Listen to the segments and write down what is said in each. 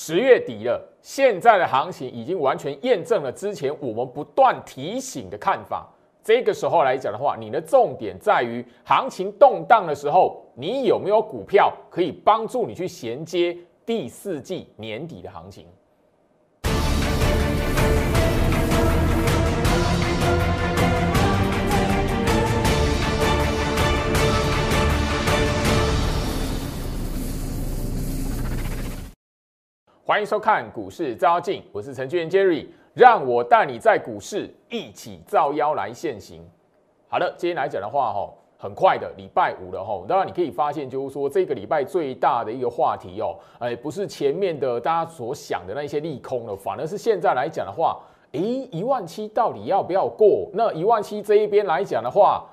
十月底了，现在的行情已经完全验证了之前我们不断提醒的看法。这个时候来讲的话，你的重点在于行情动荡的时候，你有没有股票可以帮助你去衔接第四季年底的行情？欢迎收看股市招妖镜，我是程序员 Jerry，让我带你在股市一起照妖来现行。好的，今天来讲的话，哈，很快的礼拜五了，哈，当然你可以发现，就是说这个礼拜最大的一个话题哦，哎，不是前面的大家所想的那些利空了，反而是现在来讲的话，诶，一万七到底要不要过？那一万七这一边来讲的话，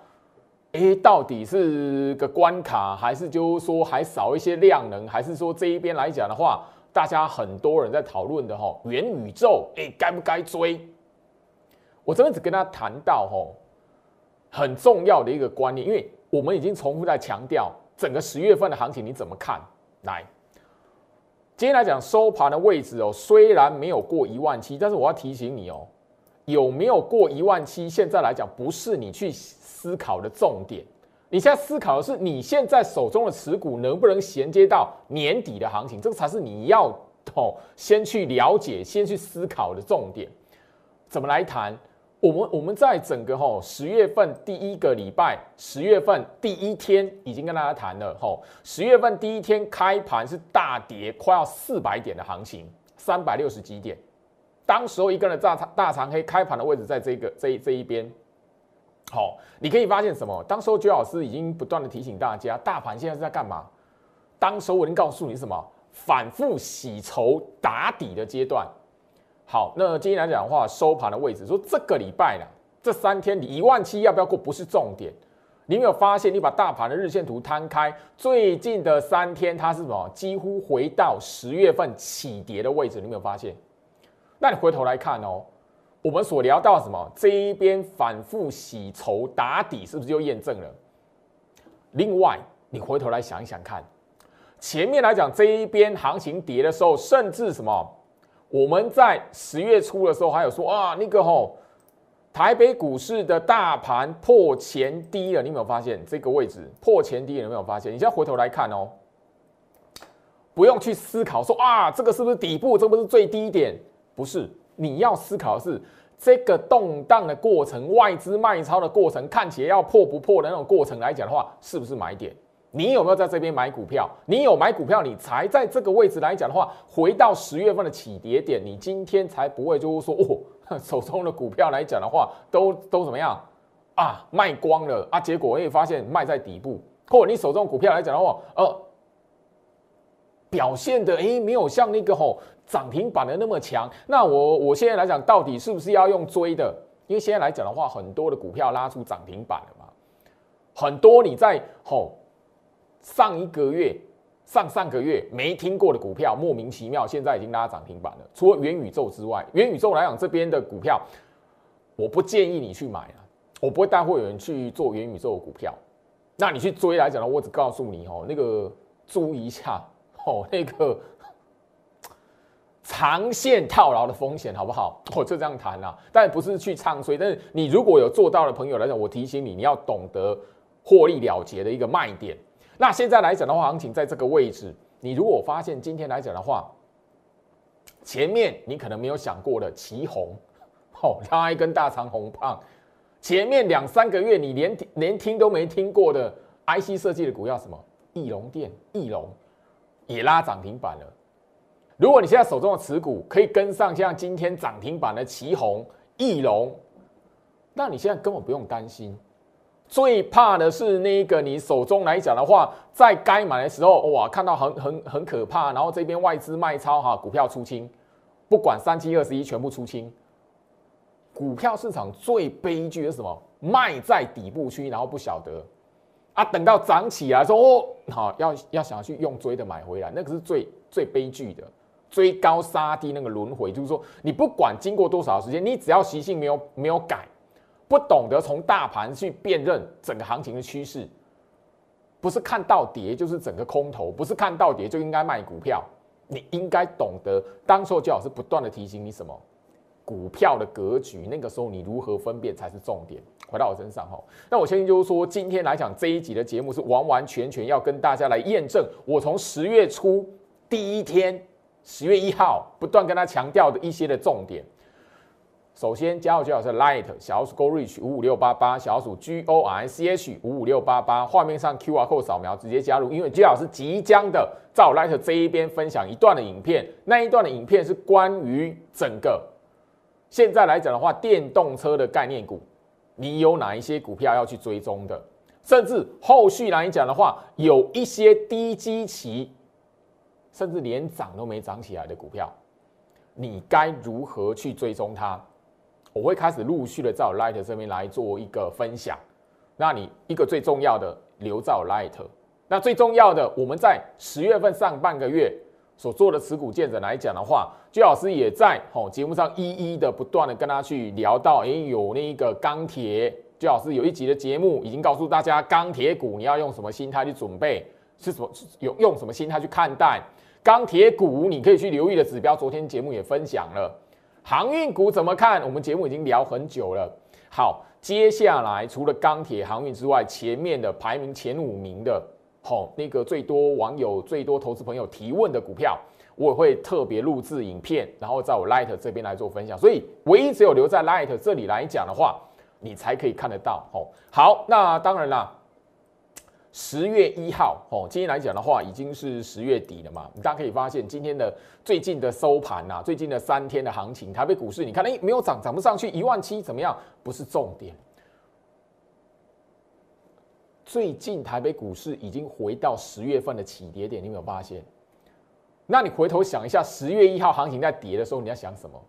诶，到底是个关卡，还是就是说还少一些量能，还是说这一边来讲的话？大家很多人在讨论的哈，元宇宙哎，该不该追？我这边只跟他谈到哈，很重要的一个观念，因为我们已经重复在强调整个十月份的行情你怎么看？来，今天来讲收盘的位置哦，虽然没有过一万七，但是我要提醒你哦，有没有过一万七？现在来讲不是你去思考的重点。你现在思考的是，你现在手中的持股能不能衔接到年底的行情？这个才是你要哦，先去了解、先去思考的重点。怎么来谈？我们我们在整个吼十月份第一个礼拜，十月份第一天已经跟大家谈了吼，十月份第一天开盘是大跌，快要四百点的行情，三百六十几点。当时候一根的大长大长黑开盘的位置在这个这这一边。好，你可以发现什么？当时候，居老师已经不断的提醒大家，大盘现在是在干嘛？当时候我已经告诉你什么？反复洗筹打底的阶段。好，那今天来讲的话，收盘的位置，说这个礼拜呢，这三天你一万七要不要过？不是重点。你有没有发现，你把大盘的日线图摊开，最近的三天它是什么？几乎回到十月份起跌的位置。你有没有发现？那你回头来看哦。我们所聊到什么？这一边反复洗筹打底，是不是就验证了？另外，你回头来想一想看，前面来讲这一边行情跌的时候，甚至什么？我们在十月初的时候还有说啊，那个吼，台北股市的大盘破前低了，你有没有发现这个位置破前低？有没有发现？你现在回头来看哦，不用去思考说啊，这个是不是底部？这不是最低点？不是。你要思考的是这个动荡的过程，外资卖超的过程，看起来要破不破的那种过程来讲的话，是不是买点？你有没有在这边买股票？你有买股票，你才在这个位置来讲的话，回到十月份的起跌点，你今天才不会就是说哦，手中的股票来讲的话，都都怎么样啊？卖光了啊？结果会发现卖在底部，或者你手中股票来讲的话，呃，表现的诶没有像那个吼。涨停板的那么强，那我我现在来讲，到底是不是要用追的？因为现在来讲的话，很多的股票拉出涨停板了嘛，很多你在吼上一个月、上上个月没听过的股票，莫名其妙现在已经拉涨停板了。除了元宇宙之外，元宇宙来讲这边的股票，我不建议你去买啊，我不会带会有人去做元宇宙的股票。那你去追来讲呢，我只告诉你哦，那个注意一下哦，那个。长线套牢的风险好不好？我就这样谈啊，但不是去唱衰。但是你如果有做到的朋友来讲，我提醒你，你要懂得获利了结的一个卖点。那现在来讲的话，行情在这个位置，你如果发现今天来讲的话，前面你可能没有想过的旗红，哦，拉一根大长红胖，前面两三个月你连连听都没听过的 IC 设计的股票，什么翼龙电、翼龙也拉涨停板了。如果你现在手中的持股可以跟上像今天涨停板的旗宏、翼龙，那你现在根本不用担心。最怕的是那个你手中来讲的话，在该买的时候，哇，看到很很很可怕，然后这边外资卖超哈，股票出清，不管三七二十一全部出清。股票市场最悲剧的是什么？卖在底部区，然后不晓得啊，等到涨起来说哦，好要要想要去用追的买回来，那个是最最悲剧的。追高杀低那个轮回，就是说，你不管经过多少时间，你只要习性没有没有改，不懂得从大盘去辨认整个行情的趋势，不是看到跌就是整个空头，不是看到跌就应该卖股票，你应该懂得，当时候姜老师不断的提醒你什么股票的格局，那个时候你如何分辨才是重点。回到我身上哈，那我相信就是说，今天来讲这一集的节目是完完全全要跟大家来验证我从十月初第一天十月一号不断跟他强调的一些的重点。首先，加入最好是 Light 小鼠 Go Reach 五五六八八小鼠 G O R C H 五五六八八，画面上 Q R code 扫描直接加入。因为 J 老师即将的在 Light 这一边分享一段的影片，那一段的影片是关于整个现在来讲的话，电动车的概念股，你有哪一些股票要去追踪的？甚至后续来讲的话，有一些低基期，甚至连涨都没涨起来的股票，你该如何去追踪它？我会开始陆续的在我 Light 这边来做一个分享。那你一个最重要的留在 Light，那最重要的我们在十月份上半个月所做的持股见证来讲的话，朱老师也在吼节目上一一的不断的跟他去聊到，哎，有那个钢铁，朱老师有一集的节目已经告诉大家，钢铁股你要用什么心态去准备，是什么有用什么心态去看待钢铁股，你可以去留意的指标，昨天节目也分享了。航运股怎么看？我们节目已经聊很久了。好，接下来除了钢铁、航运之外，前面的排名前五名的，好，那个最多网友、最多投资朋友提问的股票，我会特别录制影片，然后在我 Light 这边来做分享。所以，唯一只有留在 Light 这里来讲的话，你才可以看得到。哦，好，那当然啦。十月一号，哦，今天来讲的话，已经是十月底了嘛。大家可以发现，今天的最近的收盘呐，最近的三天的行情，台北股市，你看，哎，没有涨，涨不上去，一万七怎么样？不是重点。最近台北股市已经回到十月份的起跌点，你有没有发现？那你回头想一下，十月一号行情在跌的时候，你要想什么？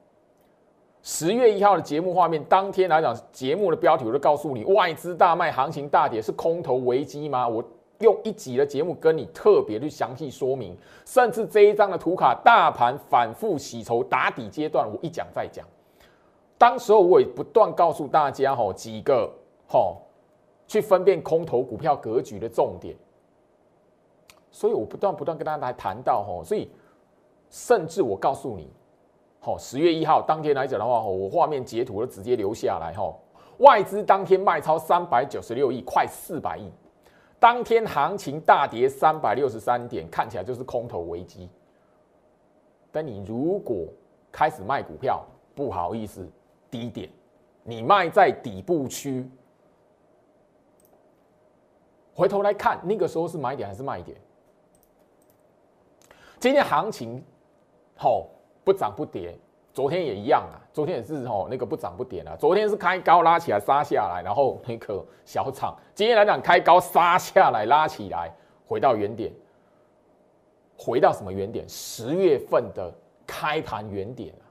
十月一号的节目画面，当天来讲，节目的标题我就告诉你，外资大卖，行情大跌，是空头危机吗？我用一集的节目跟你特别去详细说明，甚至这一张的图卡，大盘反复洗筹打底阶段，我一讲再讲。当时候我也不断告诉大家，吼几个吼去分辨空头股票格局的重点，所以我不断不断跟大家来谈到，吼，所以甚至我告诉你。好，十月一号当天来讲的话，我画面截图都直接留下来。哈，外资当天卖超三百九十六亿，快四百亿。当天行情大跌三百六十三点，看起来就是空头危机。但你如果开始卖股票，不好意思，低点，你卖在底部区，回头来看，那个时候是买点还是卖点？今天行情好。不涨不跌，昨天也一样啊，昨天也是吼那个不涨不跌啊，昨天是开高拉起来杀下来，然后那个小涨，今天来讲开高杀下来拉起来，回到原点，回到什么原点？十月份的开盘原点啊，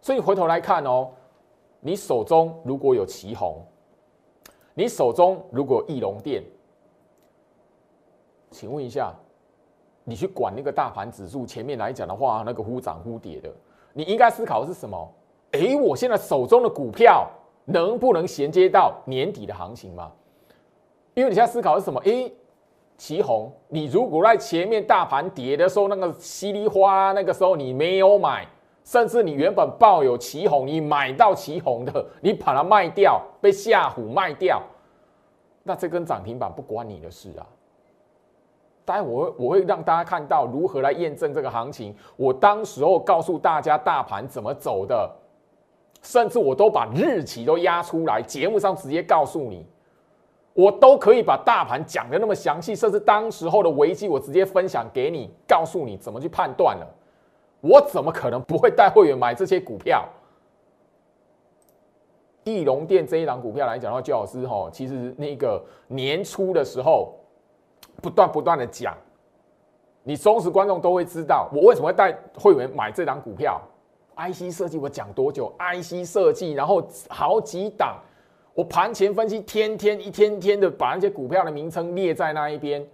所以回头来看哦，你手中如果有旗红，你手中如果翼龙电，请问一下。你去管那个大盘指数前面来讲的话，那个忽涨忽跌的，你应该思考的是什么？诶，我现在手中的股票能不能衔接到年底的行情吗？因为你现在思考是什么？诶，旗红，你如果在前面大盘跌的时候，那个稀里哗啦，那个时候你没有买，甚至你原本抱有旗红，你买到旗红的，你把它卖掉，被吓唬卖掉，那这根涨停板不关你的事啊。待会我会我会让大家看到如何来验证这个行情。我当时候告诉大家大盘怎么走的，甚至我都把日期都压出来，节目上直接告诉你，我都可以把大盘讲的那么详细，甚至当时候的危机我直接分享给你，告诉你怎么去判断了。我怎么可能不会带会员买这些股票？翼龙店这一档股票来讲的话，就老师哈，其实那个年初的时候。不断不断的讲，你忠实观众都会知道我为什么会带会员买这档股票。IC 设计我讲多久？IC 设计，然后好几档，我盘前分析，天天一天天的把那些股票的名称列在那一边。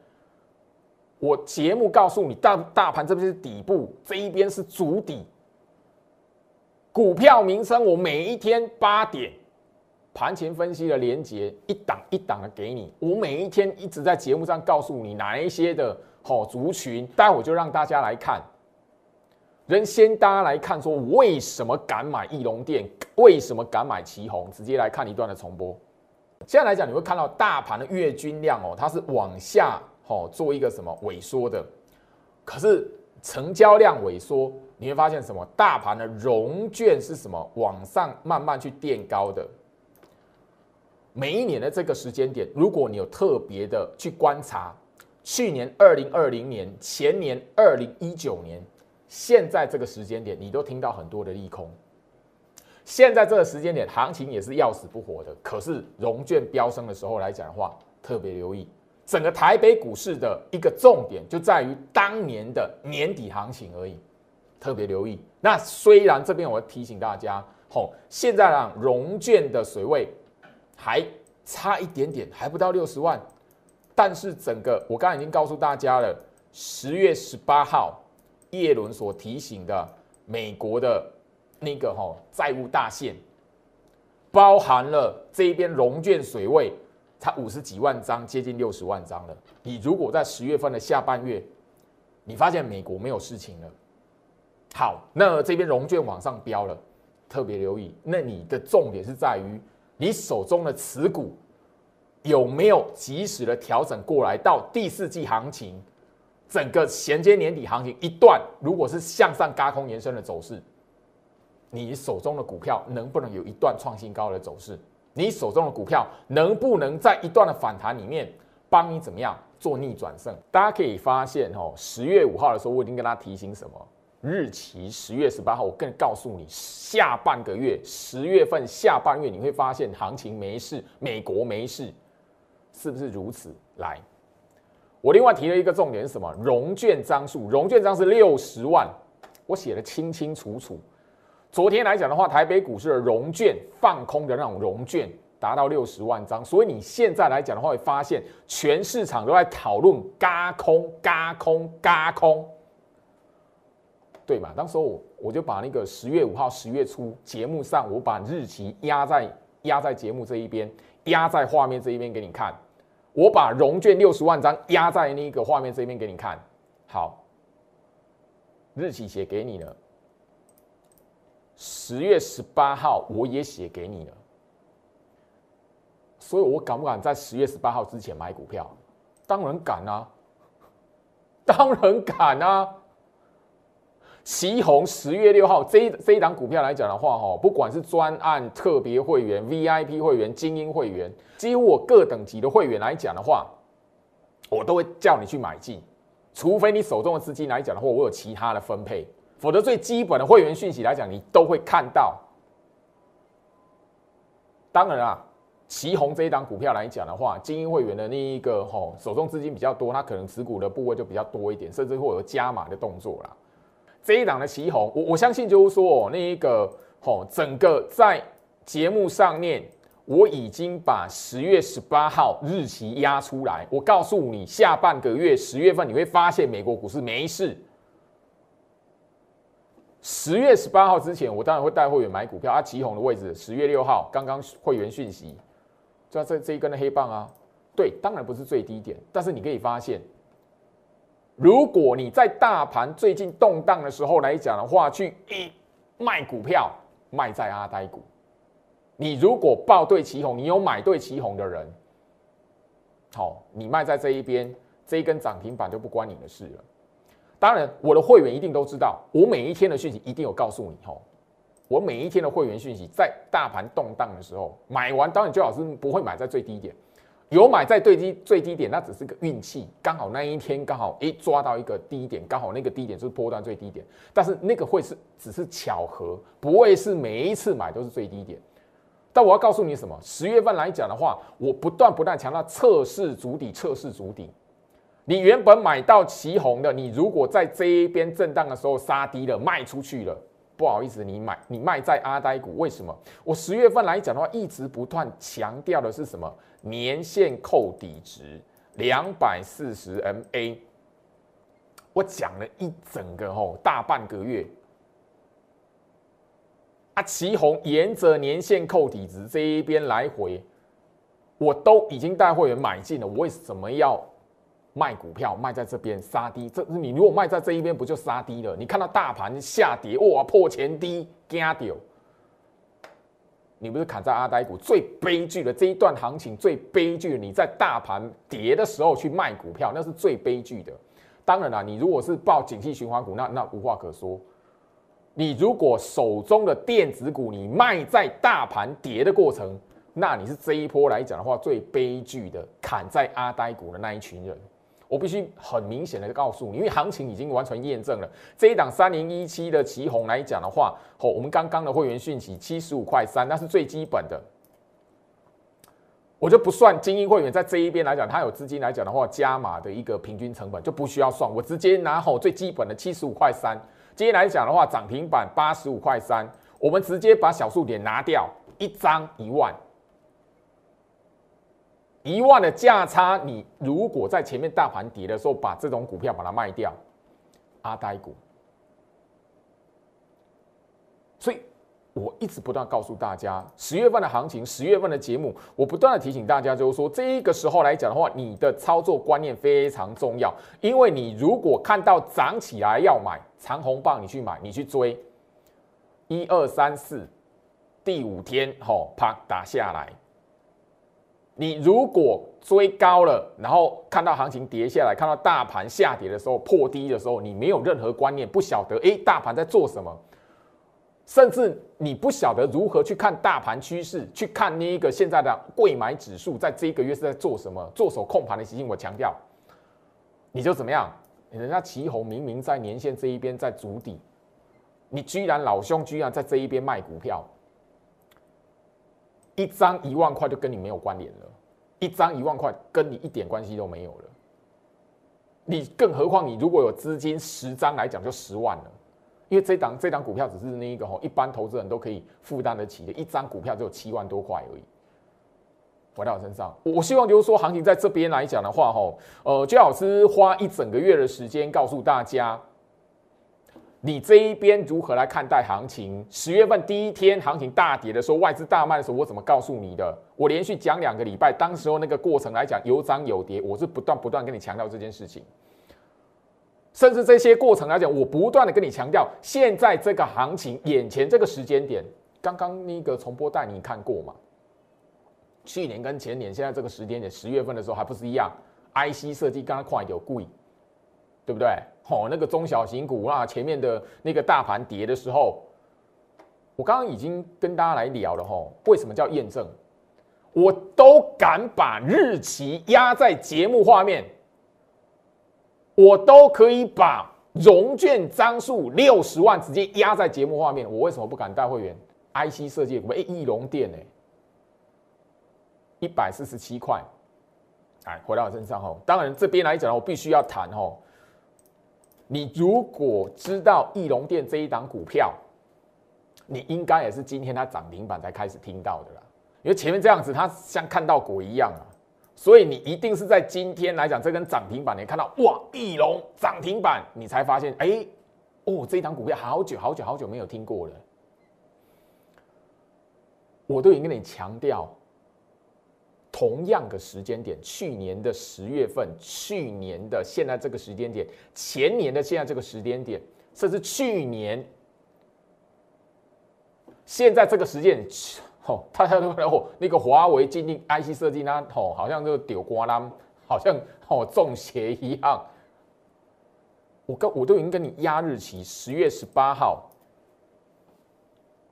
我节目告诉你，大大盘这边是底部，这一边是主底。股票名称我每一天八点。盘前分析的连接一档一档的给你，我每一天一直在节目上告诉你哪一些的好族群，待会就让大家来看人先大家来看说为什么敢买翼龙店，为什么敢买旗宏？直接来看一段的重播。现在来讲，你会看到大盘的月均量哦，它是往下哦做一个什么萎缩的，可是成交量萎缩，你会发现什么？大盘的融券是什么？往上慢慢去垫高的。每一年的这个时间点，如果你有特别的去观察，去年二零二零年、前年二零一九年，现在这个时间点，你都听到很多的利空。现在这个时间点，行情也是要死不活的。可是融券飙升的时候来讲的话，特别留意整个台北股市的一个重点，就在于当年的年底行情而已。特别留意。那虽然这边我提醒大家，吼，现在啊融券的水位。还差一点点，还不到六十万，但是整个我刚才已经告诉大家了，十月十八号叶伦所提醒的美国的那个哈债务大限，包含了这一边融券水位才五十几万张，接近六十万张了。你如果在十月份的下半月，你发现美国没有事情了，好，那这边融券往上飙了，特别留意，那你的重点是在于。你手中的持股有没有及时的调整过来？到第四季行情，整个衔接年底行情一段，如果是向上嘎空延伸的走势，你手中的股票能不能有一段创新高的走势？你手中的股票能不能在一段的反弹里面帮你怎么样做逆转胜？大家可以发现哦，十月五号的时候，我已经跟他提醒什么？日期十月十八号，我更告诉你，下半个月十月份下半月你会发现行情没事，美国没事，是不是如此？来，我另外提了一个重点是什么？融券张数，融券张是六十万，我写的清清楚楚。昨天来讲的话，台北股市的融券放空的那种融券达到六十万张，所以你现在来讲的话，会发现全市场都在讨论嘎空、嘎空、嘎空。对嘛？当时我我就把那个十月五号、十月初节目上，我把日期压在压在节目这一边，压在画面这一边给你看。我把融券六十万张压在那个画面这边给你看。好，日期写给你了。十月十八号我也写给你了。所以我敢不敢在十月十八号之前买股票？当然敢啊！当然敢啊！旗宏十月六号这这一档股票来讲的话，哈，不管是专案特别会员、VIP 会员、精英会员，几乎我各等级的会员来讲的话，我都会叫你去买进，除非你手中的资金来讲的话，我有其他的分配，否则最基本的会员讯息来讲，你都会看到。当然啊，旗宏这一档股票来讲的话，精英会员的那一个哈手中资金比较多，他可能持股的部位就比较多一点，甚至会有加码的动作啦。这一档的旗红，我我相信就是说，那一个吼，整个在节目上面，我已经把十月十八号日期压出来。我告诉你，下半个月十月份你会发现美国股市没事。十月十八号之前，我当然会带会员买股票。啊，旗红的位置，十月六号刚刚会员讯息，就这这一根的黑棒啊，对，当然不是最低点，但是你可以发现。如果你在大盘最近动荡的时候来讲的话，去一卖股票，卖在阿呆股。你如果报对旗红，你有买对旗红的人，好，你卖在这一边，这一根涨停板就不关你的事了。当然，我的会员一定都知道，我每一天的讯息一定有告诉你。吼，我每一天的会员讯息，在大盘动荡的时候买完，当然最好是不会买在最低点。有买在最低最低点，那只是个运气，刚好那一天刚好诶抓到一个低点，刚好那个低点是波段最低点。但是那个会是只是巧合，不会是每一次买都是最低点。但我要告诉你什么？十月份来讲的话，我不断不断强调测试足底，测试足底。你原本买到旗红的，你如果在这一边震荡的时候杀低了，卖出去了。不好意思，你买你卖在阿呆股，为什么？我十月份来讲的话，一直不断强调的是什么？年限扣底值两百四十 MA，我讲了一整个吼大半个月。啊，旗红沿着年限扣底值这一边来回，我都已经带会员买进了，我为什么要卖股票卖在这边杀低，这你如果卖在这一边，不就杀低了？你看到大盘下跌，哇，破前低，惊掉。你不是砍在阿呆股最悲剧的这一段行情最悲剧？你在大盘跌的时候去卖股票，那是最悲剧的。当然了，你如果是报景气循环股，那那无话可说。你如果手中的电子股你卖在大盘跌的过程，那你是这一波来讲的话最悲剧的砍在阿呆股的那一群人。我必须很明显的告诉你，因为行情已经完全验证了这一档三零一七的旗红来讲的话，哦，我们刚刚的会员讯息七十五块三，那是最基本的，我就不算精英会员在这一边来讲，它有资金来讲的话，加码的一个平均成本就不需要算，我直接拿好最基本的七十五块三。今天来讲的话，涨停板八十五块三，我们直接把小数点拿掉，一张一万。一万的价差，你如果在前面大盘跌的时候，把这种股票把它卖掉，阿呆股。所以我一直不断告诉大家，十月份的行情，十月份的节目，我不断的提醒大家，就是说这个时候来讲的话，你的操作观念非常重要，因为你如果看到涨起来要买长红棒，你去买，你去追，一二三四，第五天吼，啪打下来。你如果追高了，然后看到行情跌下来，看到大盘下跌的时候破低的时候，你没有任何观念，不晓得诶大盘在做什么，甚至你不晓得如何去看大盘趋势，去看那一个现在的贵买指数在这一个月是在做什么，做手控盘的习性。我强调，你就怎么样？人家旗红明明在年线这一边在筑底，你居然老兄居然在这一边卖股票。一张一万块就跟你没有关联了，一张一万块跟你一点关系都没有了。你更何况你如果有资金十张来讲就十万了，因为这档这档股票只是那一个吼，一般投资人都可以负担得起的，一张股票只有七万多块而已。回到我身上，我希望就是说行情在这边来讲的话，吼，呃，姜老师花一整个月的时间告诉大家。你这一边如何来看待行情？十月份第一天行情大跌的时候，外资大卖的时候，我怎么告诉你的？我连续讲两个礼拜，当时候那个过程来讲有涨有跌，我是不断不断跟你强调这件事情。甚至这些过程来讲，我不断的跟你强调，现在这个行情眼前这个时间点，刚刚那个重播带你看过吗？去年跟前年，现在这个时间点，十月份的时候还不是一样？IC 设计刚刚快有贵，对不对？哦，那个中小型股啊，前面的那个大盘跌的时候，我刚刚已经跟大家来聊了哈。为什么叫验证？我都敢把日期压在节目画面，我都可以把融券张数六十万直接压在节目画面。我为什么不敢带会员？IC 设计股，哎，翼龙电呢？一百四十七块，哎，回到我身上哈。当然这边来讲，我必须要谈哈。你如果知道翼龙店这一档股票，你应该也是今天它涨停板才开始听到的啦。因为前面这样子，它像看到鬼一样啊，所以你一定是在今天来讲这根涨停板，你看到哇，翼龙涨停板，你才发现，哎，哦，这一档股票好久好久好久没有听过了。我都已经跟你强调。同样的时间点，去年的十月份，去年的现在这个时间点，前年的现在这个时间点，甚至去年现在这个时间，哦，大家都哦，那个华为进定 IC 设计呢，哦，好像就丢瓜啦，好像哦中邪一样。我跟我都已经跟你压日期，十月十八号，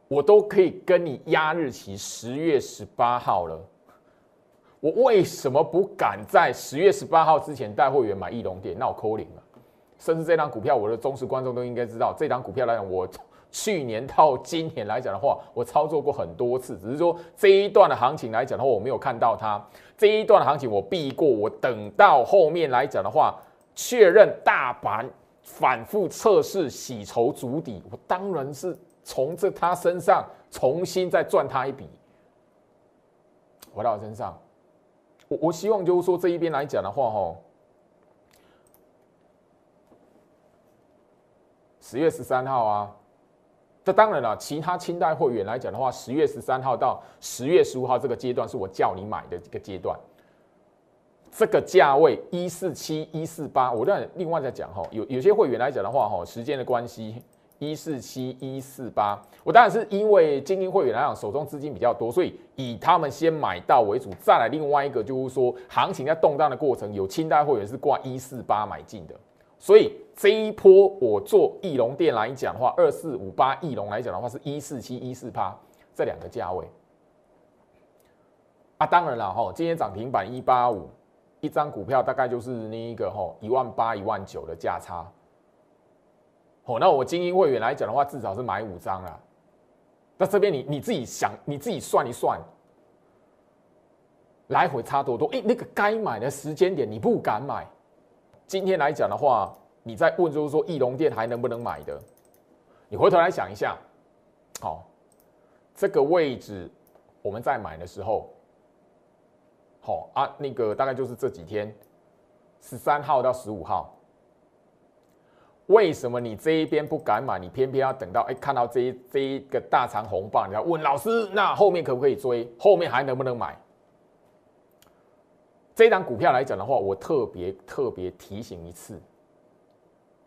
我都可以跟你压日期，十月十八号了。我为什么不敢在十月十八号之前带会员买翼龙店？那我扣零了。甚至这张股票，我的忠实观众都应该知道，这张股票来讲，我去年到今年来讲的话，我操作过很多次。只是说这一段的行情来讲的话，我没有看到它。这一段的行情我避过，我等到后面来讲的话，确认大盘反复测试洗筹足底，我当然是从这他身上重新再赚他一笔，回到我身上。我我希望就是说这一边来讲的话，哈，十月十三号啊，这当然了，其他清代会员来讲的话，十月十三号到十月十五号这个阶段是我叫你买的这个阶段。这个价位一四七一四八，我再另外再讲哈，有有些会员来讲的话哈，时间的关系，一四七一四八，我当然是因为精英会员来讲手中资金比较多，所以以他们先买到为主。再来另外一个就是说，行情在动荡的过程，有清代会员是挂一四八买进的，所以这一波我做翼龙店来讲的话，二四五八翼龙来讲的话是一四七一四八这两个价位。啊，当然了哈，今天涨停板一八五。一张股票大概就是那一个哈一万八一万九的价差，哦，那我精英会员来讲的话，至少是买五张啦。那这边你你自己想，你自己算一算，来回差多多？哎，那个该买的时间点你不敢买。今天来讲的话，你在问就是说，翼龙店还能不能买的？你回头来想一下，好，这个位置我们在买的时候。好啊，那个大概就是这几天，十三号到十五号。为什么你这一边不敢买，你偏偏要等到哎看到这一这一个大长红棒，你要问老师，那后面可不可以追？后面还能不能买？这档股票来讲的话，我特别特别提醒一次，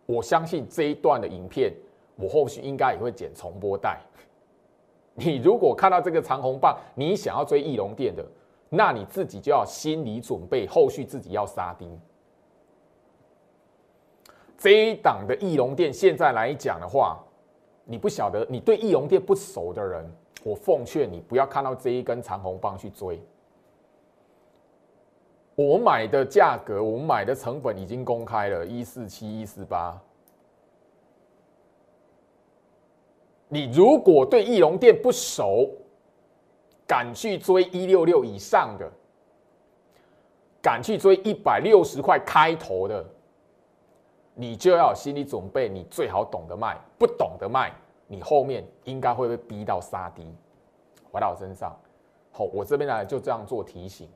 我相信这一段的影片，我后续应该也会剪重播带。你如果看到这个长红棒，你想要追翼龙店的。那你自己就要心理准备，后续自己要杀丁。这一档的翼龙店现在来讲的话，你不晓得，你对翼龙店不熟的人，我奉劝你不要看到这一根长红棒去追。我买的价格，我买的成本已经公开了，一四七一四八。你如果对翼龙店不熟，敢去追一六六以上的，敢去追一百六十块开头的，你就要有心理准备，你最好懂得卖，不懂得卖，你后面应该会被逼到杀低，回到我身上。好，我这边来就这样做提醒。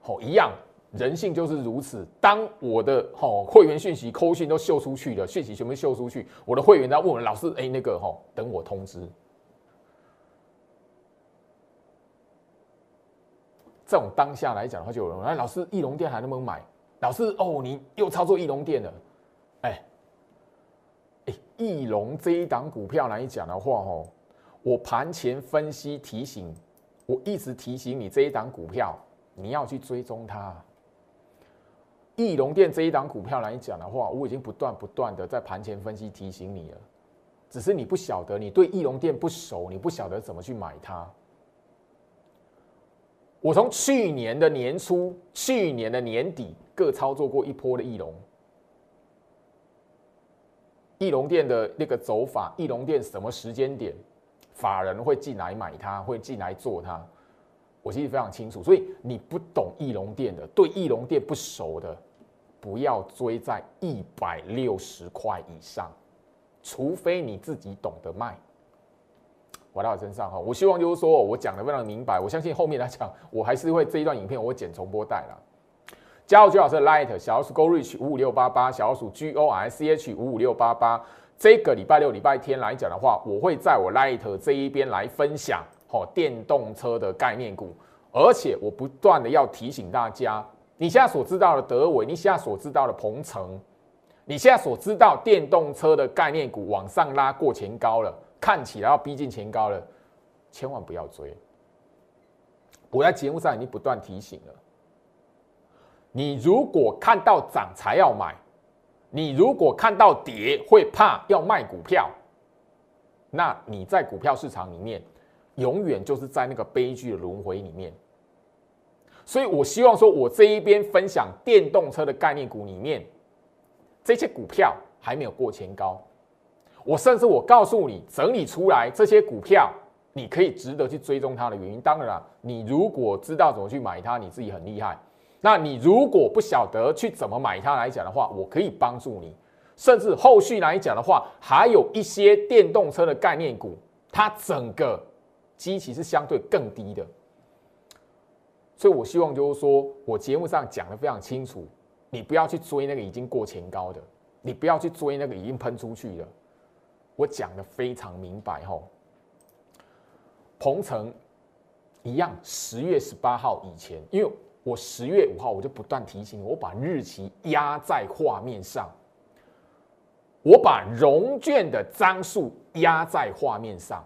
好，一样，人性就是如此。当我的好会员讯息、扣讯都秀出去了，讯息全部秀出去，我的会员在问我老师，哎，那个哈，等我通知。这种当下来讲的话，就有人哎，老师，翼龙店还能不能买？老师，哦，你又操作翼龙店了，哎，哎，翼龙这一档股票来讲的话，哦，我盘前分析提醒，我一直提醒你这一档股票，你要去追踪它。翼龙店这一档股票来讲的话，我已经不断不断的在盘前分析提醒你了，只是你不晓得，你对翼龙店不熟，你不晓得怎么去买它。我从去年的年初、去年的年底各操作过一波的翼龙，翼龙店的那个走法，翼龙店什么时间点法人会进来买它，会进来做它，我其实非常清楚。所以你不懂翼龙店的，对翼龙店不熟的，不要追在一百六十块以上，除非你自己懂得卖。回到我身上哈，我希望就是说我讲的非常明白，我相信后面来讲，我还是会这一段影片我会剪重播带了。加入最好是 Light 小老鼠 Go Reach 五五六八八，小老鼠 G O R C H 五五六八八。这个礼拜六、礼拜天来讲的话，我会在我 Light 这一边来分享哦电动车的概念股，而且我不断的要提醒大家，你现在所知道的德伟，你现在所知道的鹏程，你现在所知道电动车的概念股往上拉过前高了。看起来要逼近前高了，千万不要追。我在节目上已经不断提醒了，你如果看到涨才要买，你如果看到跌会怕要卖股票，那你在股票市场里面永远就是在那个悲剧的轮回里面。所以我希望说，我这一边分享电动车的概念股里面，这些股票还没有过前高。我甚至我告诉你，整理出来这些股票，你可以值得去追踪它的原因。当然了，你如果知道怎么去买它，你自己很厉害。那你如果不晓得去怎么买它来讲的话，我可以帮助你。甚至后续来讲的话，还有一些电动车的概念股，它整个基期是相对更低的。所以我希望就是说我节目上讲的非常清楚，你不要去追那个已经过前高的，你不要去追那个已经喷出去的。我讲的非常明白吼，鹏程一样，十月十八号以前，因为我十月五号我就不断提醒你我把日期压在画面上，我把融券的张数压在画面上。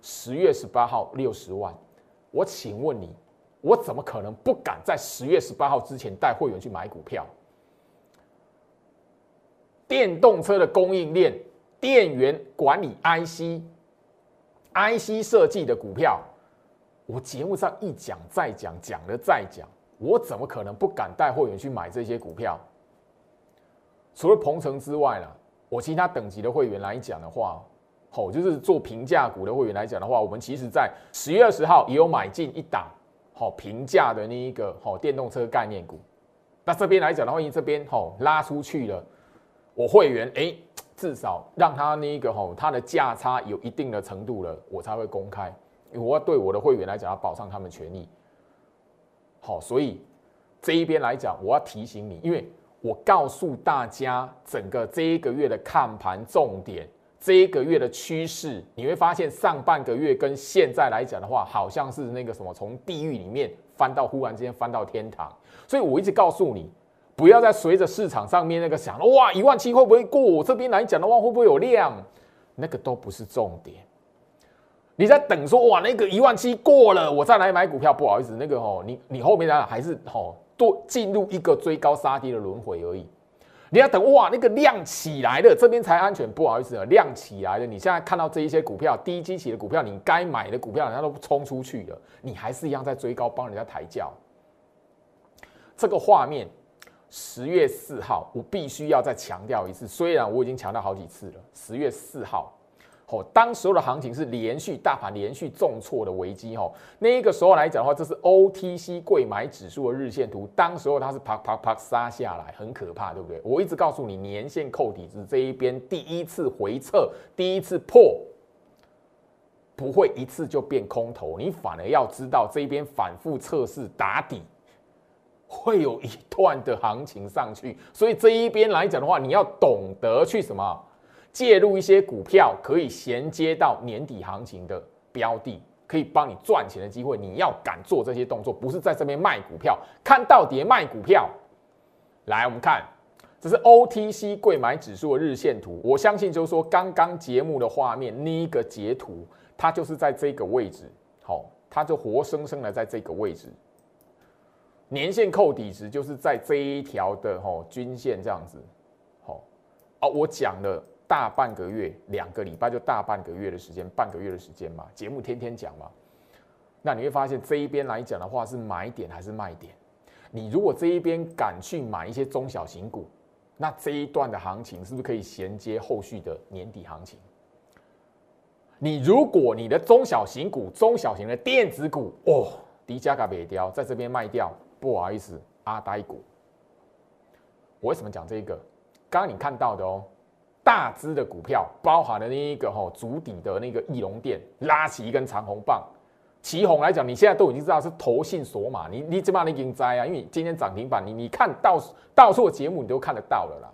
十月十八号六十万，我请问你，我怎么可能不敢在十月十八号之前带会员去买股票？电动车的供应链、电源管理 IC、IC 设计的股票，我节目上一讲再讲，讲了再讲。我怎么可能不敢带会员去买这些股票？除了鹏程之外呢，我其他等级的会员来讲的话，好，就是做平价股的会员来讲的话，我们其实在十月二十号也有买进一档好平价的那一个好电动车概念股。那这边来讲的话，因为这边好拉出去了，我会员哎，至少让他那一个吼，他的价差有一定的程度了，我才会公开。我要对我的会员来讲，要保障他们权益。好，所以这一边来讲，我要提醒你，因为我告诉大家整个这一个月的看盘重点，这一个月的趋势，你会发现上半个月跟现在来讲的话，好像是那个什么从地狱里面翻到忽然之间翻到天堂。所以我一直告诉你，不要再随着市场上面那个想，哇，一万七会不会过？我这边来讲的话，会不会有量？那个都不是重点。你在等说哇，那个一万七过了，我再来买股票。不好意思，那个哦，你你后面呢还是哦多进入一个追高杀低的轮回而已。你要等哇，那个量起来了，这边才安全。不好意思啊，量起来了，你现在看到这一些股票低基起的股票，你该买的股票人家都冲出去了，你还是一样在追高帮人家抬轿。这个画面，十月四号，我必须要再强调一次，虽然我已经强调好几次了，十月四号。哦，当时候的行情是连续大盘连续重挫的危机，哈，那个时候来讲的话，这是 OTC 贵买指数的日线图，当时候它是啪啪啪杀下来，很可怕，对不对？我一直告诉你，年线扣底值这一边第一次回撤，第一次破，不会一次就变空头，你反而要知道这一边反复测试打底，会有一段的行情上去，所以这一边来讲的话，你要懂得去什么？介入一些股票，可以衔接到年底行情的标的，可以帮你赚钱的机会。你要敢做这些动作，不是在这边卖股票，看到底卖股票。来，我们看，这是 OTC 贵买指数的日线图。我相信就是说，刚刚节目的画面那一个截图，它就是在这个位置，好，它就活生生的在这个位置。年线扣底值就是在这一条的吼均线这样子，好，哦，我讲了。大半个月，两个礼拜就大半个月的时间，半个月的时间嘛，节目天天讲嘛。那你会发现这一边来讲的话，是买点还是卖点？你如果这一边敢去买一些中小型股，那这一段的行情是不是可以衔接后续的年底行情？你如果你的中小型股、中小型的电子股哦，低价卡别掉，在这边卖掉，不好意思，阿呆股。我为什么讲这个？刚刚你看到的哦。大支的股票包含了那一个哈足底的那个翼龙店拉起一根长红棒，旗红来讲，你现在都已经知道是投信索马，你你怎么你已经摘啊？因为今天涨停板，你你看到到处的节目你都看得到了啦。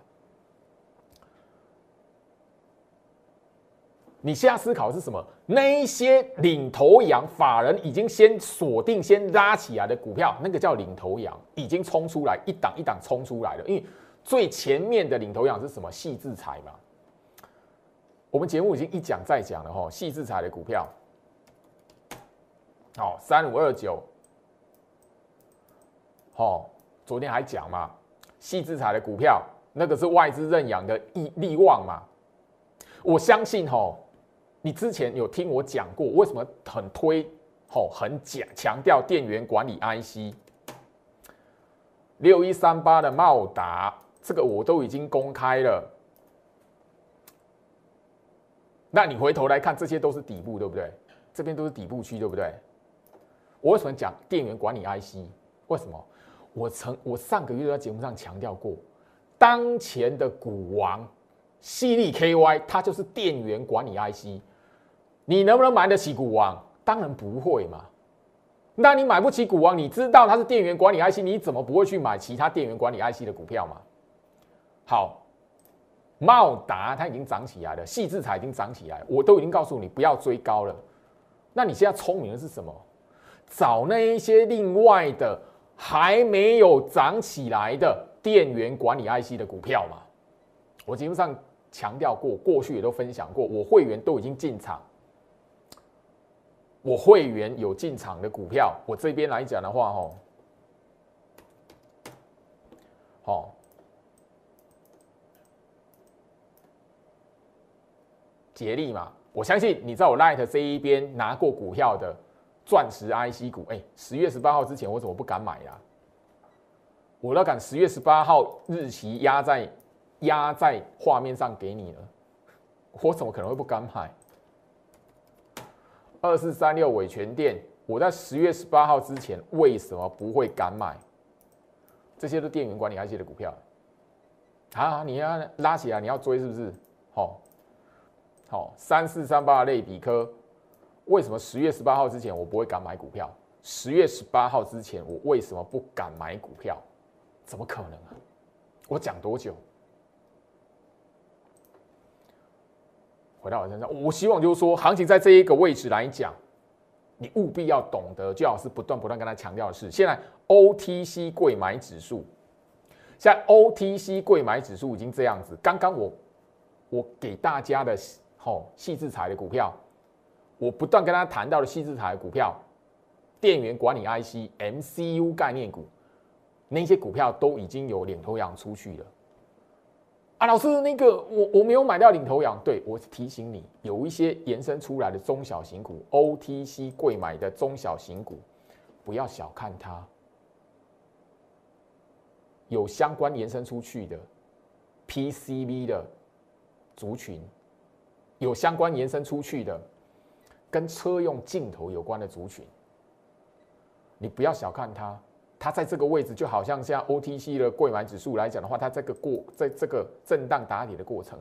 你现在思考是什么？那一些领头羊法人已经先锁定、先拉起来的股票，那个叫领头羊，已经冲出来一档一档冲出来了。因为最前面的领头羊是什么？细制裁嘛。我们节目已经一讲再讲了哈，细制裁的股票，好三五二九，好，昨天还讲嘛，细制裁的股票，那个是外资认养的利利旺嘛，我相信哈，你之前有听我讲过，为什么很推，吼很讲强调电源管理 IC，六一三八的茂达，这个我都已经公开了。那你回头来看，这些都是底部，对不对？这边都是底部区，对不对？我为什么讲电源管理 IC？为什么？我曾我上个月在节目上强调过，当前的股王犀利 KY，它就是电源管理 IC。你能不能买得起股王？当然不会嘛。那你买不起股王，你知道它是电源管理 IC，你怎么不会去买其他电源管理 IC 的股票嘛？好。茂达它已经涨起来了，细制材已经涨起来，我都已经告诉你不要追高了。那你现在聪明的是什么？找那一些另外的还没有涨起来的电源管理 IC 的股票嘛。我节目上强调过，过去也都分享过，我会员都已经进场，我会员有进场的股票，我这边来讲的话，吼，好。竭力嘛，我相信你在我 Light 这一边拿过股票的钻石 IC 股，哎，十月十八号之前我怎么不敢买呀？我都敢十月十八号日期压在压在画面上给你了，我怎么可能会不敢买？二四三六伟全店，我在十月十八号之前为什么不会敢买？这些都电源管理 IC 的股票，啊，你要拉起来，你要追是不是？好。好，三四三八类比科，为什么十月十八号之前我不会敢买股票？十月十八号之前我为什么不敢买股票？怎么可能啊？我讲多久？回到我身上，我希望就是说，行情在这一个位置来讲，你务必要懂得，最好是不断不断跟他强调的是，现在 OTC 贵买指数，现在 OTC 贵买指数已经这样子。刚刚我我给大家的。哦，细制材的股票，我不断跟他谈到的细制材的股票，电源管理 IC、MCU 概念股，那些股票都已经有领头羊出去了。啊，老师，那个我我没有买到领头羊，对我提醒你，有一些延伸出来的中小型股，OTC 贵买的中小型股，不要小看它，有相关延伸出去的 PCB 的族群。有相关延伸出去的，跟车用镜头有关的族群，你不要小看它，它在这个位置就好像像 OTC 的贵买指数来讲的话，它这个过在这个震荡打底的过程，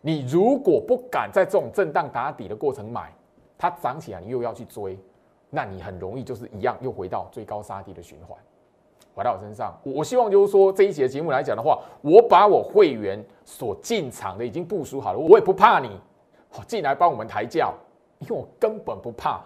你如果不敢在这种震荡打底的过程买，它涨起来你又要去追，那你很容易就是一样又回到最高杀低的循环。回到我身上，我希望就是说这一节节目来讲的话，我把我会员所进场的已经部署好了，我也不怕你。进来帮我们抬轿，因为我根本不怕。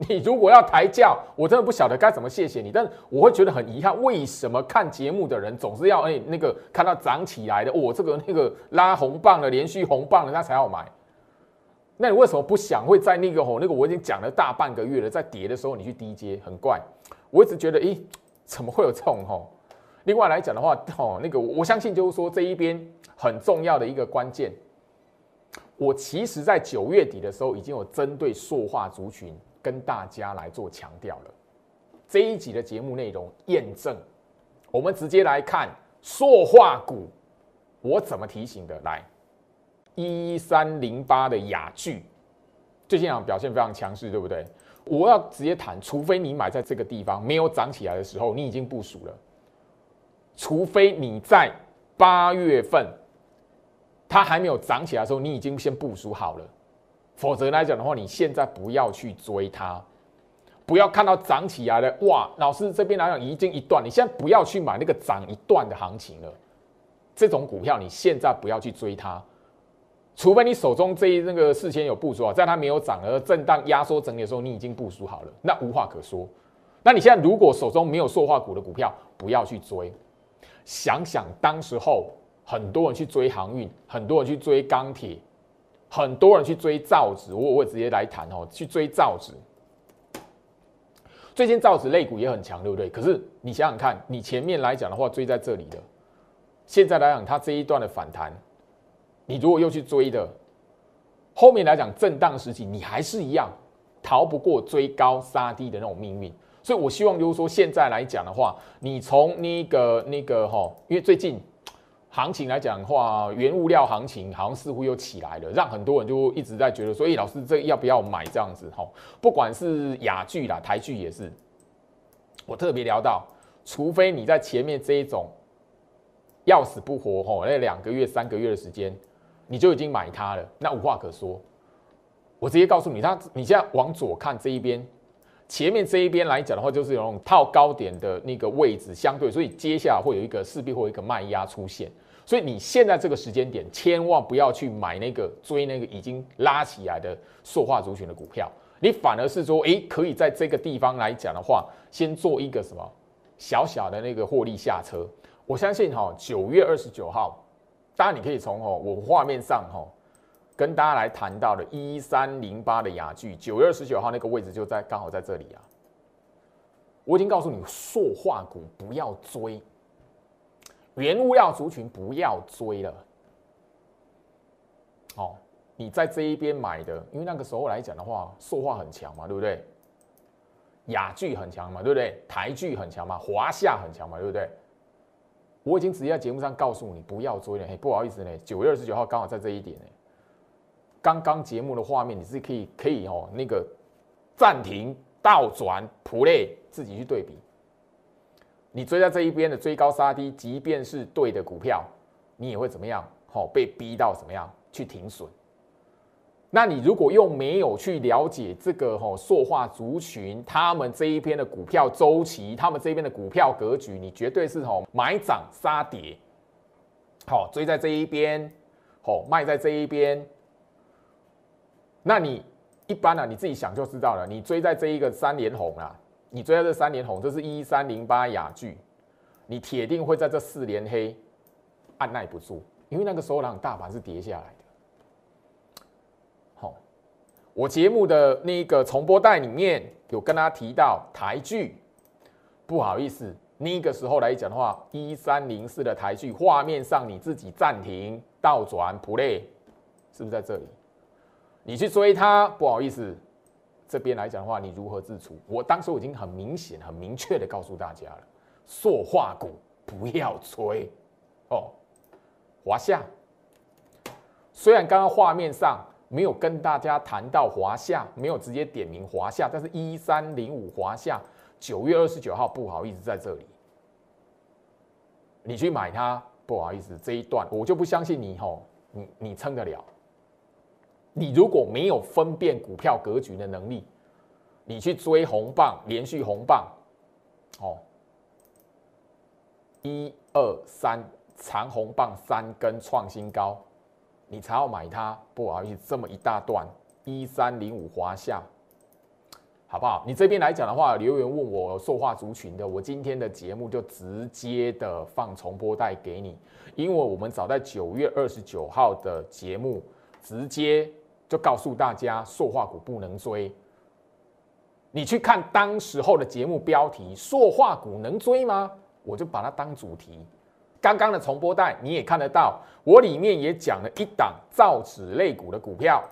你如果要抬轿，我真的不晓得该怎么谢谢你。但是我会觉得很遗憾，为什么看节目的人总是要哎那个看到涨起来的，我这个那个拉红棒的连续红棒的，那才要买？那你为什么不想会在那个吼那个我已经讲了大半个月了，在跌的时候你去低接，很怪。我一直觉得，咦，怎么会有这种吼？另外来讲的话，吼那个我相信就是说这一边很重要的一个关键。我其实，在九月底的时候，已经有针对塑化族群跟大家来做强调了。这一集的节目内容验证，我们直接来看塑化股，我怎么提醒的？来，一三零八的雅聚，最近啊表现非常强势，对不对？我要直接谈，除非你买在这个地方没有涨起来的时候，你已经部署了；除非你在八月份。它还没有涨起来的时候，你已经先部署好了。否则来讲的话，你现在不要去追它，不要看到涨起来了，哇！老师这边来讲已经一段，你现在不要去买那个涨一段的行情了。这种股票你现在不要去追它，除非你手中这一那个事先有部署啊，在它没有涨而震荡压缩整理的时候，你已经部署好了，那无话可说。那你现在如果手中没有塑化股的股票，不要去追。想想当时候。很多人去追航运，很多人去追钢铁，很多人去追造纸。我我直接来谈哦，去追造纸。最近造纸类股也很强，对不对？可是你想想看，你前面来讲的话追在这里的，现在来讲它这一段的反弹，你如果又去追的，后面来讲震荡时期，你还是一样逃不过追高杀低的那种命运。所以我希望就是说，现在来讲的话，你从那个那个哈，因为最近。行情来讲的话，原物料行情好像似乎又起来了，让很多人就一直在觉得说：“哎，老师，这要不要买？”这样子哈，不管是雅剧啦、台剧也是。我特别聊到，除非你在前面这一种要死不活吼，那两个月、三个月的时间，你就已经买它了，那无话可说。我直接告诉你，它你现在往左看这一边，前面这一边来讲的话，就是有种套高点的那个位置相对，所以接下来会有一个势必会有一个卖压出现。所以你现在这个时间点，千万不要去买那个追那个已经拉起来的塑化族群的股票，你反而是说，诶，可以在这个地方来讲的话，先做一个什么小小的那个获利下车。我相信哈，九月二十九号，当然你可以从哦我画面上哈跟大家来谈到的一三零八的雅聚，九月二十九号那个位置就在刚好在这里啊。我已经告诉你，塑化股不要追，原物料族群不要追了。哦，你在这一边买的，因为那个时候来讲的话，塑化很强嘛，对不对？雅聚很强嘛，对不对？台剧很强嘛，华夏很强嘛，对不对？我已经直接在节目上告诉你不要追了，嘿，不好意思呢，九月二十九号刚好在这一点呢。刚刚节目的画面你是可以可以哦，那个暂停、倒转、play，自己去对比。你追在这一边的追高杀低，即便是对的股票，你也会怎么样？好，被逼到怎么样去停损？那你如果又没有去了解这个吼塑化族群，他们这一边的股票周期，他们这边的股票格局，你绝对是吼买涨杀跌，好追在这一边，好卖在这一边。那你一般呢，你自己想就知道了。你追在这一个三连红啊，你追在这三连红，这是一三零八雅聚，你铁定会在这四连黑按耐不住，因为那个时候让大盘是跌下来的。好。我节目的那个重播带里面有跟他提到台剧，不好意思，那个时候来讲的话，一三零四的台剧画面上你自己暂停倒转 play，是不是在这里？你去追它，不好意思，这边来讲的话，你如何自处？我当时已经很明显、很明确的告诉大家了，塑化股不要追哦。华夏，虽然刚刚画面上。没有跟大家谈到华夏，没有直接点名华夏，但是一三零五华夏九月二十九号不好意思在这里，你去买它不好意思这一段我就不相信你吼，你你撑得了？你如果没有分辨股票格局的能力，你去追红棒连续红棒，哦，一二三长红棒三根创新高。你才要买它，不好意思，这么一大段一三零五华夏，好不好？你这边来讲的话，留言问我塑化族群的，我今天的节目就直接的放重播带给你，因为我们早在九月二十九号的节目，直接就告诉大家塑化股不能追。你去看当时候的节目标题，塑化股能追吗？我就把它当主题。刚刚的重播带你也看得到，我里面也讲了一档造纸类股的股票，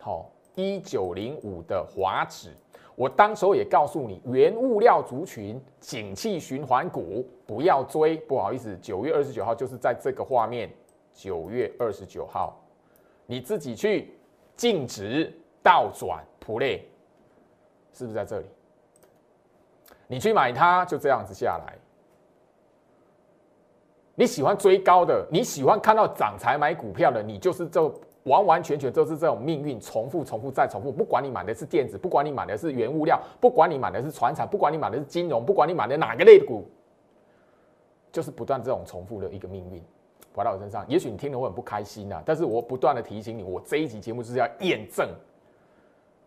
好，一九零五的华纸，我当时候也告诉你，原物料族群景气循环股不要追，不好意思，九月二十九号就是在这个画面，九月二十九号，你自己去净值倒转 play，是不是在这里？你去买它，就这样子下来。你喜欢追高的，你喜欢看到涨才买股票的，你就是这完完全全都是这种命运，重复、重复再重复。不管你买的是电子，不管你买的是原物料，不管你买的是船产，不管你买的是金融，不管你买的哪个类股，就是不断这种重复的一个命运，回到我身上。也许你听了会很不开心呐，但是我不断的提醒你，我这一集节目就是要验证，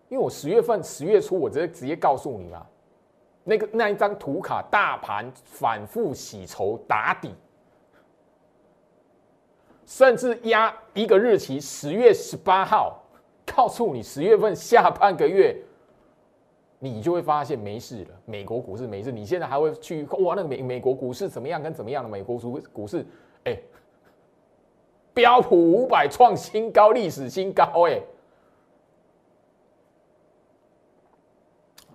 因为我十月份、十月初，我直接直接告诉你嘛，那个那一张图卡，大盘反复洗筹打底。甚至压一个日期，十月十八号，告诉你十月份下半个月，你就会发现没事了。美国股市没事，你现在还会去哇？那个美美国股市怎么样？跟怎么样的美国股股市？标普五百创新高，历史新高，哎，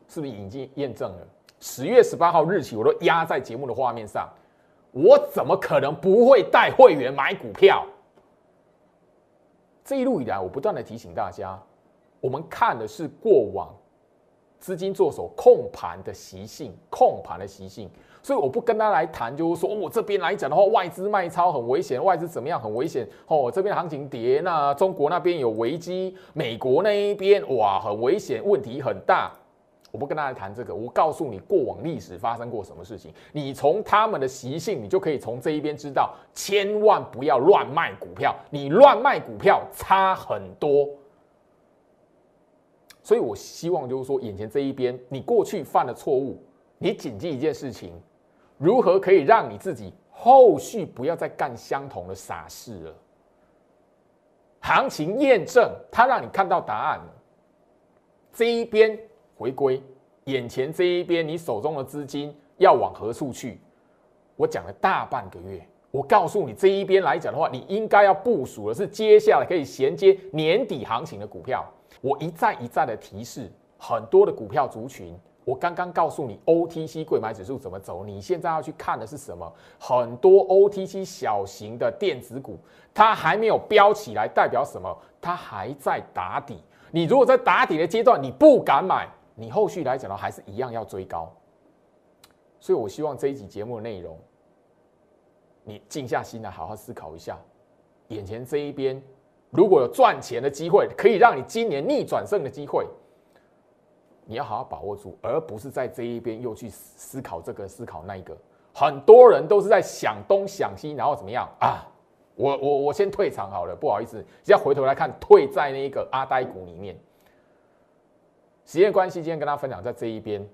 是不是已经验证了？十月十八号日期，我都压在节目的画面上。我怎么可能不会带会员买股票？这一路以来，我不断的提醒大家，我们看的是过往资金做手控盘的习性，控盘的习性。所以我不跟他来谈，就是说我这边来讲的话，外资卖超很危险，外资怎么样很危险？哦，这边行情跌，那中国那边有危机，美国那一边哇很危险，问题很大。我不跟大家谈这个，我告诉你过往历史发生过什么事情。你从他们的习性，你就可以从这一边知道，千万不要乱卖股票。你乱卖股票差很多。所以我希望就是说，眼前这一边，你过去犯的错误，你谨记一件事情，如何可以让你自己后续不要再干相同的傻事了。行情验证，它让你看到答案。这一边回归，眼前这一边，你手中的资金要往何处去？我讲了大半个月，我告诉你，这一边来讲的话，你应该要部署的是接下来可以衔接年底行情的股票。我一再一再的提示很多的股票族群。我刚刚告诉你 OTC 贵买指数怎么走，你现在要去看的是什么？很多 OTC 小型的电子股，它还没有飙起来，代表什么？它还在打底。你如果在打底的阶段，你不敢买，你后续来讲的还是一样要追高。所以我希望这一集节目的内容，你静下心来好好思考一下，眼前这一边如果有赚钱的机会，可以让你今年逆转胜的机会。你要好好把握住，而不是在这一边又去思考这个、思考那一个。很多人都是在想东想西，然后怎么样啊？我我我先退场好了，不好意思，要回头来看退在那一个阿呆股里面。时间关系，今天跟大家分享在这一边。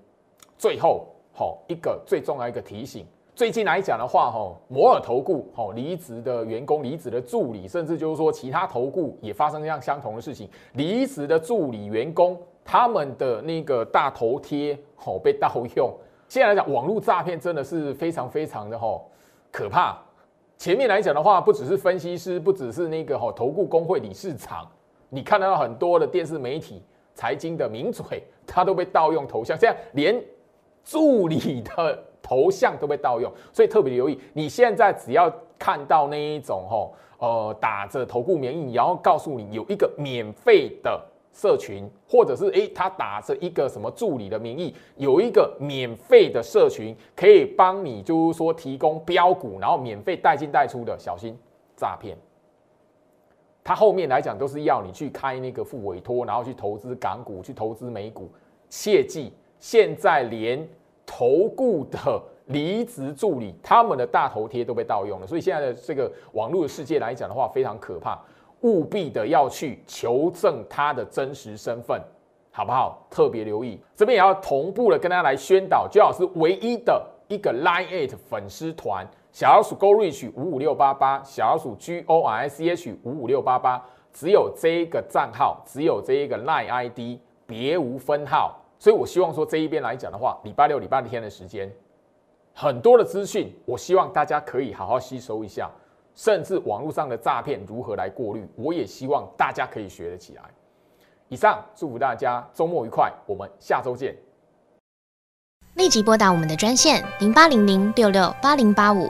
最后，好一个最重要一个提醒：最近来讲的话，哈摩尔投顾好离职的员工、离职的助理，甚至就是说其他投顾也发生这样相同的事情，离职的助理员工。他们的那个大头贴吼被盗用，现在来讲，网络诈骗真的是非常非常的吼可怕。前面来讲的话，不只是分析师，不只是那个吼投顾工会理事长，你看到很多的电视媒体、财经的名嘴，他都被盗用头像，现在连助理的头像都被盗用，所以特别留意。你现在只要看到那一种吼呃打着投顾名义，然后告诉你有一个免费的。社群，或者是诶，他打着一个什么助理的名义，有一个免费的社群，可以帮你，就是说提供标股，然后免费带进带出的，小心诈骗。他后面来讲都是要你去开那个副委托，然后去投资港股，去投资美股。切记，现在连投顾的离职助理，他们的大头贴都被盗用了，所以现在的这个网络的世界来讲的话，非常可怕。务必的要去求证他的真实身份，好不好？特别留意，这边也要同步的跟大家来宣导，最好是唯一的一个 Line Eight 粉丝团，小老鼠 Go Reach 五五六八八，小老鼠 G O R I C H 五五六八八，只有这一个账号，只有这一个 Line ID，别无分号。所以我希望说这一边来讲的话，礼拜六、礼拜天的时间，很多的资讯，我希望大家可以好好吸收一下。甚至网络上的诈骗如何来过滤，我也希望大家可以学得起来。以上祝福大家周末愉快，我们下周见。立即拨打我们的专线零八零零六六八零八五